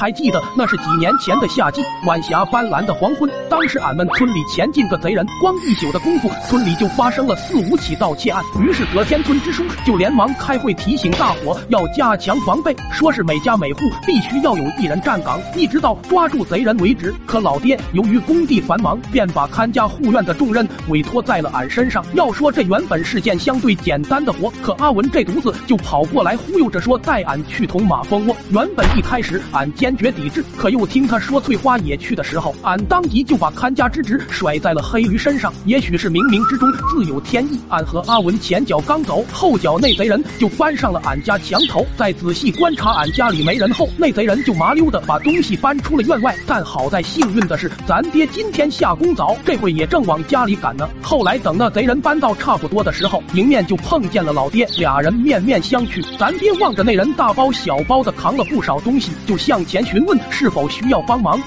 还记得那是几年前的夏季，晚霞斑斓的黄昏。当时俺们村里前进个贼人，光一宿的功夫，村里就发生了四五起盗窃案。于是葛天村支书就连忙开会提醒大伙要加强防备，说是每家每户必须要有一人站岗，一直到抓住贼人为止。可老爹由于工地繁忙，便把看家护院的重任委托在了俺身上。要说这原本是件相对简单的活，可阿文这犊子就跑过来忽悠着说带俺去捅马蜂窝。原本一开始俺坚坚决抵制，可又听他说翠花也去的时候，俺当即就把看家之职甩在了黑驴身上。也许是冥冥之中自有天意，俺和阿文前脚刚走，后脚那贼人就翻上了俺家墙头。在仔细观察俺家里没人后，那贼人就麻溜的把东西搬出了院外。但好在幸运的是，咱爹今天下工早，这会也正往家里赶呢。后来等那贼人搬到差不多的时候，迎面就碰见了老爹，俩人面面相觑。咱爹望着那人大包小包的扛了不少东西，就向前询问是否需要帮忙。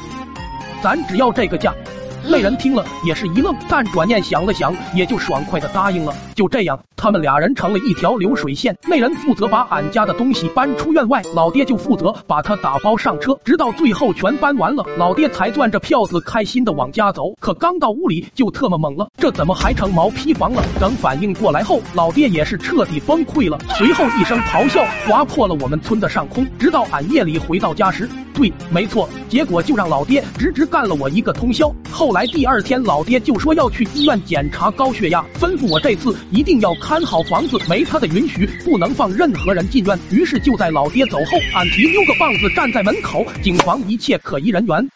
咱只要这个价。那人听了也是一愣，但转念想了想，也就爽快的答应了。就这样，他们俩人成了一条流水线。那人负责把俺家的东西搬出院外，老爹就负责把他打包上车，直到最后全搬完了，老爹才攥着票子开心的往家走。可刚到屋里就特么懵了，这怎么还成毛坯房了？等反应过来后，老爹也是彻底崩溃了，随后一声咆哮划破了我们村的上空。直到俺夜里回到家时，对，没错，结果就让老爹直直干了我一个通宵。后来第二天，老爹就说要去医院检查高血压，吩咐我这次一定要看好房子，没他的允许，不能放任何人进院。于是就在老爹走后，俺提溜个棒子站在门口，谨防一切可疑人员。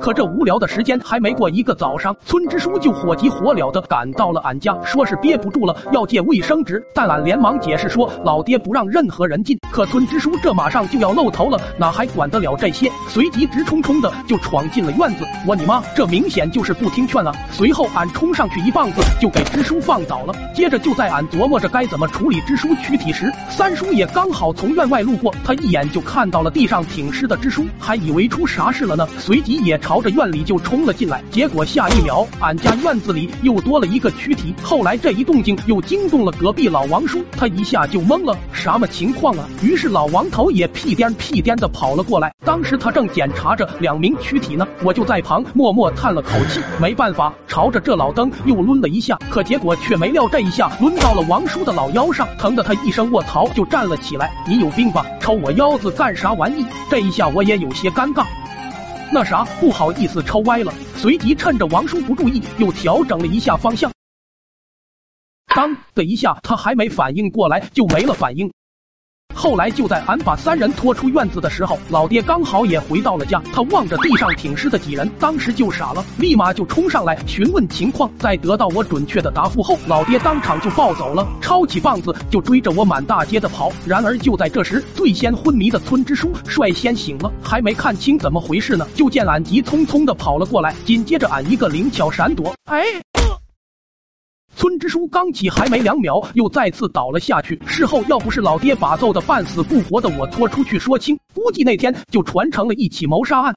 可这无聊的时间还没过一个早上，村支书就火急火燎的赶到了俺家，说是憋不住了，要借卫生纸。但俺连忙解释说，老爹不让任何人进。可村支书这马上就要露头了，哪还管得了这些？随即直冲冲的就闯进了院子。我你妈，这明显就是不听劝啊！随后俺冲上去一棒子就给支书放倒了。接着就在俺琢磨着该怎么处理支书躯体时，三叔也刚好从院外路过，他一眼就看到了地上挺尸的支书，还以为出啥事了呢，随即也。朝着院里就冲了进来，结果下一秒，俺家院子里又多了一个躯体。后来这一动静又惊动了隔壁老王叔，他一下就懵了，什么情况啊？于是老王头也屁颠屁颠的跑了过来。当时他正检查着两名躯体呢，我就在旁默默叹了口气，没办法，朝着这老登又抡了一下。可结果却没料这一下抡到了王叔的老腰上，疼得他一声卧槽就站了起来。你有病吧？抽我腰子干啥玩意？这一下我也有些尴尬。那啥，不好意思，抽歪了。随即趁着王叔不注意，又调整了一下方向。当的一下，他还没反应过来，就没了反应。后来就在俺把三人拖出院子的时候，老爹刚好也回到了家。他望着地上挺尸的几人，当时就傻了，立马就冲上来询问情况。在得到我准确的答复后，老爹当场就暴走了，抄起棒子就追着我满大街的跑。然而就在这时，最先昏迷的村支书率先醒了，还没看清怎么回事呢，就见俺急匆匆的跑了过来，紧接着俺一个灵巧闪躲，哎。村支书刚起还没两秒，又再次倒了下去。事后要不是老爹把揍的半死不活的我拖出去说清，估计那天就传成了一起谋杀案。